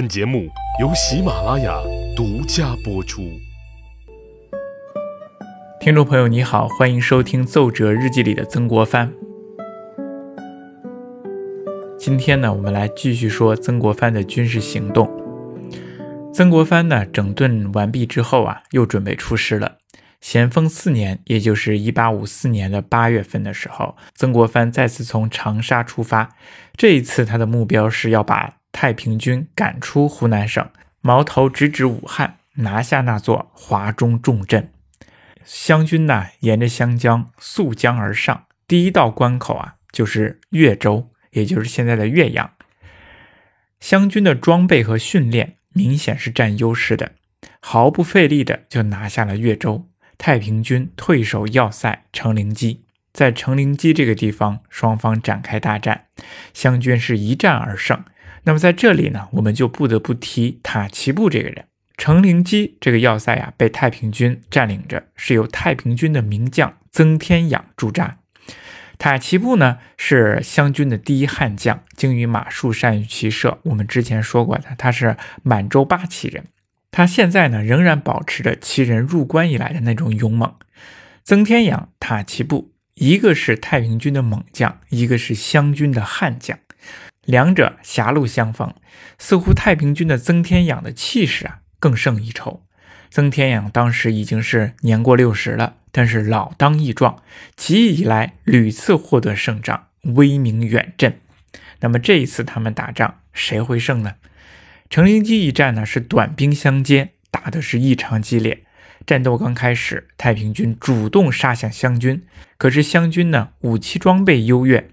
本节目由喜马拉雅独家播出。听众朋友，你好，欢迎收听《奏折日记》里的曾国藩。今天呢，我们来继续说曾国藩的军事行动。曾国藩呢，整顿完毕之后啊，又准备出师了。咸丰四年，也就是一八五四年的八月份的时候，曾国藩再次从长沙出发。这一次，他的目标是要把太平军赶出湖南省，矛头直指武汉，拿下那座华中重镇。湘军呢，沿着湘江溯江而上，第一道关口啊，就是岳州，也就是现在的岳阳。湘军的装备和训练明显是占优势的，毫不费力的就拿下了岳州。太平军退守要塞成陵矶，在成陵矶这个地方，双方展开大战，湘军是一战而胜。那么在这里呢，我们就不得不提塔奇布这个人。成陵矶这个要塞啊，被太平军占领着，是由太平军的名将曾天养驻扎。塔奇布呢，是湘军的第一悍将，精于马术，善于骑射。我们之前说过的，他是满洲八旗人。他现在呢，仍然保持着其人入关以来的那种勇猛。曾天养、塔奇布，一个是太平军的猛将，一个是湘军的悍将，两者狭路相逢，似乎太平军的曾天养的气势啊更胜一筹。曾天养当时已经是年过六十了，但是老当益壮，起义以来屡次获得胜仗，威名远震。那么这一次他们打仗，谁会胜呢？成陵矶一战呢是短兵相接，打的是异常激烈。战斗刚开始，太平军主动杀向湘军，可是湘军呢武器装备优越，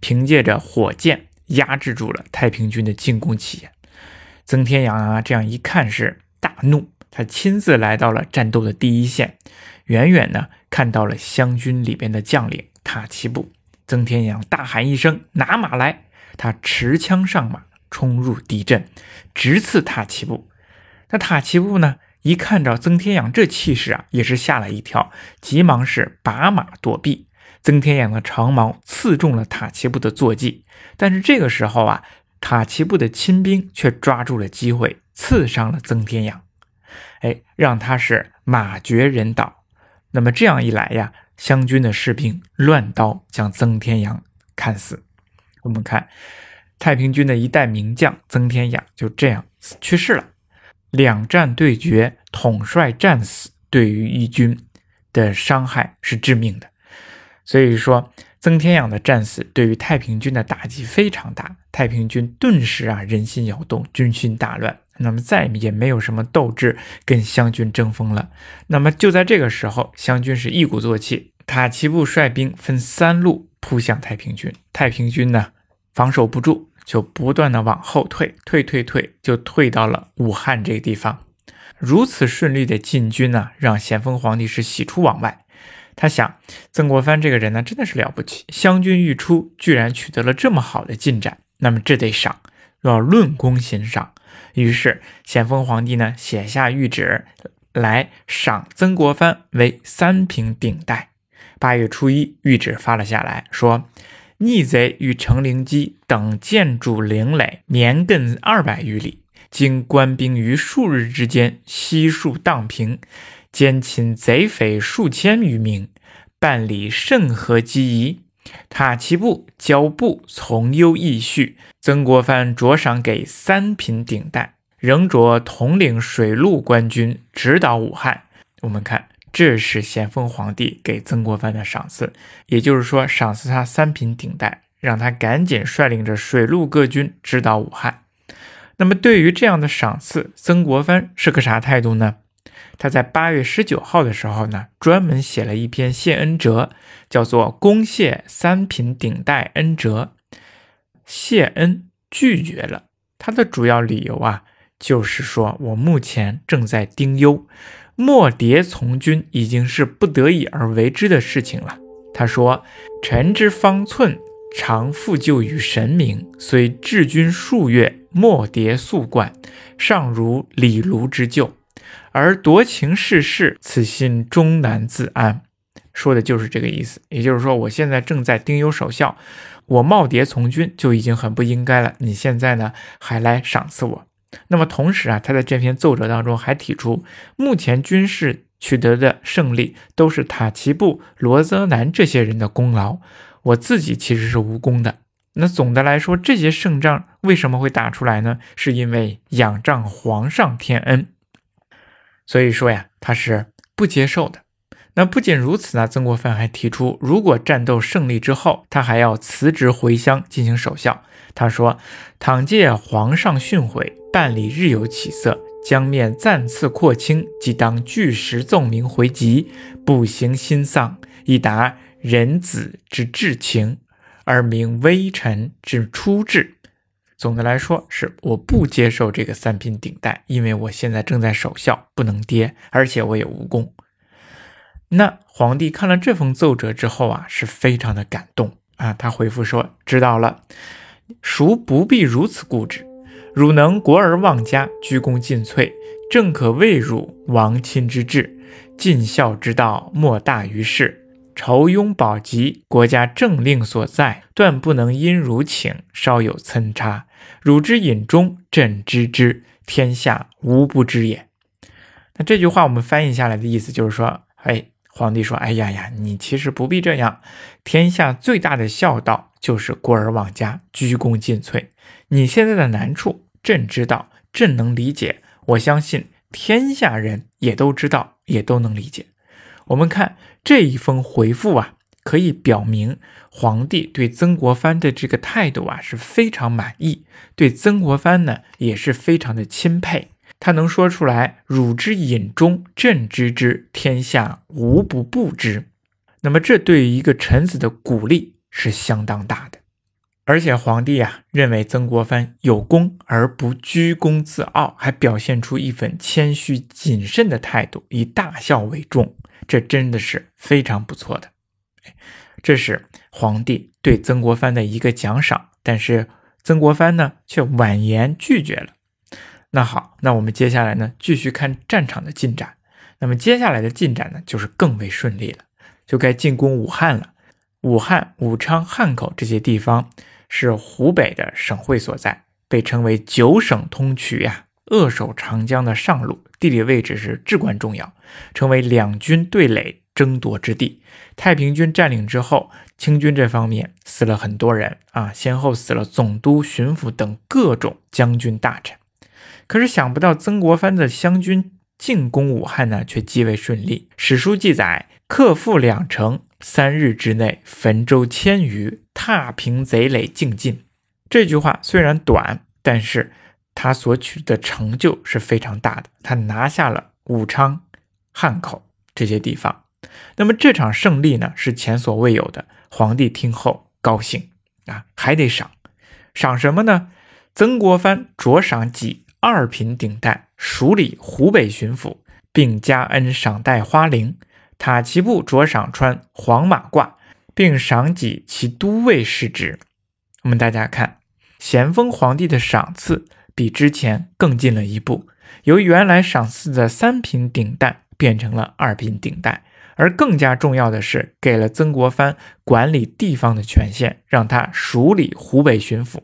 凭借着火箭压制住了太平军的进攻起点。曾天养啊这样一看是大怒，他亲自来到了战斗的第一线，远远呢看到了湘军里边的将领塔奇布。曾天养大喊一声：“拿马来！”他持枪上马。冲入敌阵，直刺塔奇布。那塔奇布呢？一看着曾天养这气势啊，也是吓了一跳，急忙是拔马躲避。曾天养的长矛刺中了塔奇布的坐骑，但是这个时候啊，塔奇布的亲兵却抓住了机会，刺伤了曾天养。哎，让他是马绝人倒。那么这样一来呀，湘军的士兵乱刀将曾天养砍死。我们看。太平军的一代名将曾天养就这样去世了。两战对决，统帅战死，对于义军的伤害是致命的。所以说，曾天养的战死对于太平军的打击非常大。太平军顿时啊人心摇动，军心大乱，那么再也没有什么斗志跟湘军争锋了。那么就在这个时候，湘军是一鼓作气，塔奇布率兵分三路扑向太平军。太平军呢防守不住。就不断的往后退，退退退，就退到了武汉这个地方。如此顺利的进军呢，让咸丰皇帝是喜出望外。他想，曾国藩这个人呢，真的是了不起。湘军欲出，居然取得了这么好的进展，那么这得赏，要论功行赏。于是咸丰皇帝呢，写下谕旨来赏曾国藩为三品顶戴。八月初一，谕旨发了下来，说。逆贼与成陵矶等建筑陵垒绵亘二百余里，经官兵于数日之间悉数荡平，奸侵贼匪数千余名，办理甚合机宜。塔其布交布从优义序，曾国藩着赏给三品顶戴，仍着统领水陆官军，直捣武汉。我们看。这是咸丰皇帝给曾国藩的赏赐，也就是说，赏赐他三品顶戴，让他赶紧率领着水陆各军直捣武汉。那么，对于这样的赏赐，曾国藩是个啥态度呢？他在八月十九号的时候呢，专门写了一篇谢恩折，叫做《恭谢三品顶戴恩折》。谢恩拒绝了，他的主要理由啊，就是说我目前正在丁忧。莫迭从军已经是不得已而为之的事情了。他说：“臣之方寸常复旧于神明，虽治军数月，莫迭素冠，尚如李卢之旧，而夺情世，此心终难自安。”说的就是这个意思。也就是说，我现在正在丁忧守孝，我蓦迭从军就已经很不应该了。你现在呢，还来赏赐我？那么同时啊，他在这篇奏折当中还提出，目前军事取得的胜利都是塔奇布、罗泽南这些人的功劳，我自己其实是无功的。那总的来说，这些胜仗为什么会打出来呢？是因为仰仗皇上天恩。所以说呀，他是不接受的。那不仅如此呢，曾国藩还提出，如果战斗胜利之后，他还要辞职回乡进行守孝。他说：“倘借皇上训诲，办理日有起色，将面暂次扩清，即当据实奏明回籍，不行心丧，以达人子之至情，而明微臣之初志。”总的来说，是我不接受这个三品顶戴，因为我现在正在守孝，不能跌，而且我也无功。那皇帝看了这封奏折之后啊，是非常的感动啊。他回复说：“知道了，孰不必如此固执。汝能国而忘家，鞠躬尽瘁，正可谓汝亡亲之志。尽孝之道，莫大于事。仇庸保疾，国家政令所在，断不能因汝请稍有参差。汝之隐忠，朕知之，天下无不知也。”那这句话我们翻译下来的意思就是说，哎。皇帝说：“哎呀呀，你其实不必这样。天下最大的孝道就是过而忘家，鞠躬尽瘁。你现在的难处，朕知道，朕能理解。我相信天下人也都知道，也都能理解。我们看这一封回复啊，可以表明皇帝对曾国藩的这个态度啊是非常满意，对曾国藩呢也是非常的钦佩。”他能说出来“汝之隐忠，朕知之，天下无不不知”，那么这对于一个臣子的鼓励是相当大的。而且皇帝啊认为曾国藩有功而不居功自傲，还表现出一份谦虚谨慎的态度，以大孝为重，这真的是非常不错的。这是皇帝对曾国藩的一个奖赏，但是曾国藩呢却婉言拒绝了。那好，那我们接下来呢，继续看战场的进展。那么接下来的进展呢，就是更为顺利了，就该进攻武汉了。武汉、武昌、汉口这些地方是湖北的省会所在，被称为九省通衢呀，扼守长江的上路，地理位置是至关重要，成为两军对垒争夺之地。太平军占领之后，清军这方面死了很多人啊，先后死了总督、巡抚等各种将军大臣。可是想不到，曾国藩的湘军进攻武汉呢，却极为顺利。史书记载，克复两城，三日之内焚舟千余，踏平贼垒，尽尽。这句话虽然短，但是他所取的成就是非常大的。他拿下了武昌、汉口这些地方。那么这场胜利呢，是前所未有的。皇帝听后高兴啊，还得赏，赏什么呢？曾国藩着赏己。二品顶戴，署理湖北巡抚，并加恩赏戴花翎。塔奇布着赏穿黄马褂，并赏给其都尉世职。我们大家看，咸丰皇帝的赏赐比之前更进了一步，由原来赏赐的三品顶戴变成了二品顶戴，而更加重要的是，给了曾国藩管理地方的权限，让他署理湖北巡抚。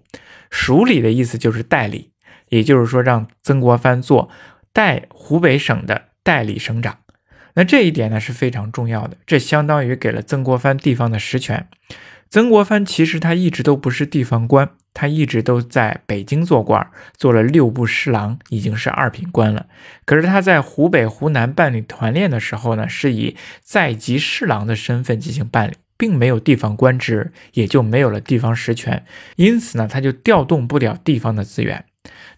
署理的意思就是代理。也就是说，让曾国藩做代湖北省的代理省长，那这一点呢是非常重要的，这相当于给了曾国藩地方的实权。曾国藩其实他一直都不是地方官，他一直都在北京做官，做了六部侍郎，已经是二品官了。可是他在湖北、湖南办理团练的时候呢，是以在籍侍郎的身份进行办理，并没有地方官职，也就没有了地方实权，因此呢，他就调动不了地方的资源。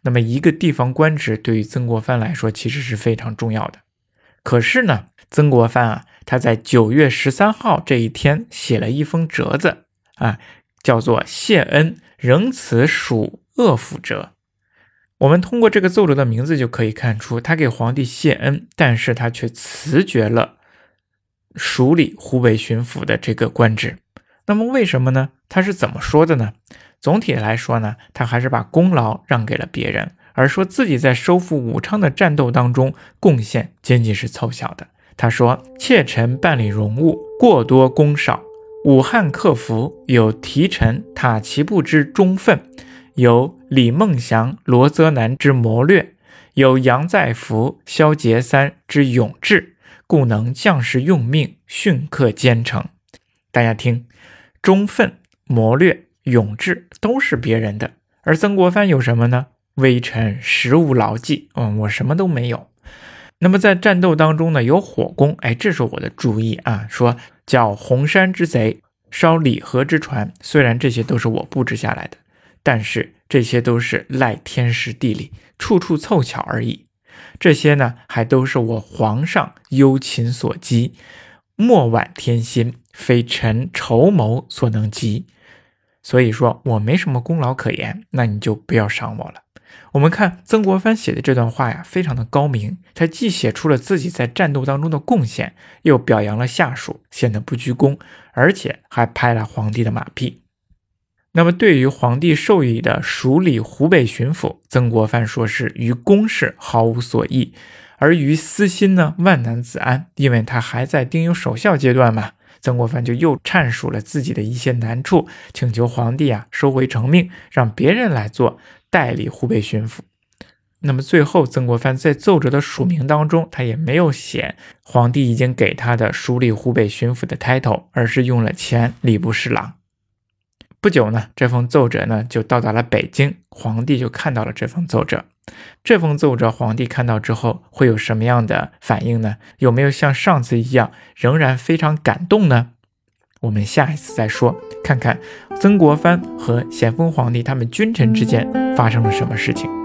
那么，一个地方官职对于曾国藩来说其实是非常重要的。可是呢，曾国藩啊，他在九月十三号这一天写了一封折子啊，叫做“谢恩，仍此属恶府折”。我们通过这个奏折的名字就可以看出，他给皇帝谢恩，但是他却辞绝了署理湖北巡抚的这个官职。那么为什么呢？他是怎么说的呢？总体来说呢，他还是把功劳让给了别人，而说自己在收复武昌的战斗当中贡献仅仅是凑巧的。他说：“妾臣办理荣务过多功少，武汉克服有提臣塔奇布之忠愤，有李梦祥、罗泽南之谋略，有杨再福、萧杰三之勇志，故能将士用命，训克兼程。大家听，忠愤、谋略、勇志都是别人的，而曾国藩有什么呢？微臣实无牢记，嗯，我什么都没有。那么在战斗当中呢，有火攻，哎，这是我的注意啊，说叫红山之贼。烧李河之船，虽然这些都是我布置下来的，但是这些都是赖天时地利，处处凑巧而已。这些呢，还都是我皇上忧勤所积，莫挽天心，非臣筹谋所能及。所以说我没什么功劳可言，那你就不要赏我了。我们看曾国藩写的这段话呀，非常的高明。他既写出了自己在战斗当中的贡献，又表扬了下属，显得不居功，而且还拍了皇帝的马屁。那么，对于皇帝授予的署理湖北巡抚，曾国藩说是于公事毫无所益，而于私心呢，万难自安，因为他还在丁忧守孝阶段嘛。曾国藩就又阐述了自己的一些难处，请求皇帝啊收回成命，让别人来做。代理湖北巡抚，那么最后曾国藩在奏折的署名当中，他也没有写皇帝已经给他的署理湖北巡抚的 title，而是用了前礼部侍郎。不久呢，这封奏折呢就到达了北京，皇帝就看到了这封奏折。这封奏折皇帝看到之后会有什么样的反应呢？有没有像上次一样仍然非常感动呢？我们下一次再说，看看曾国藩和咸丰皇帝他们君臣之间发生了什么事情。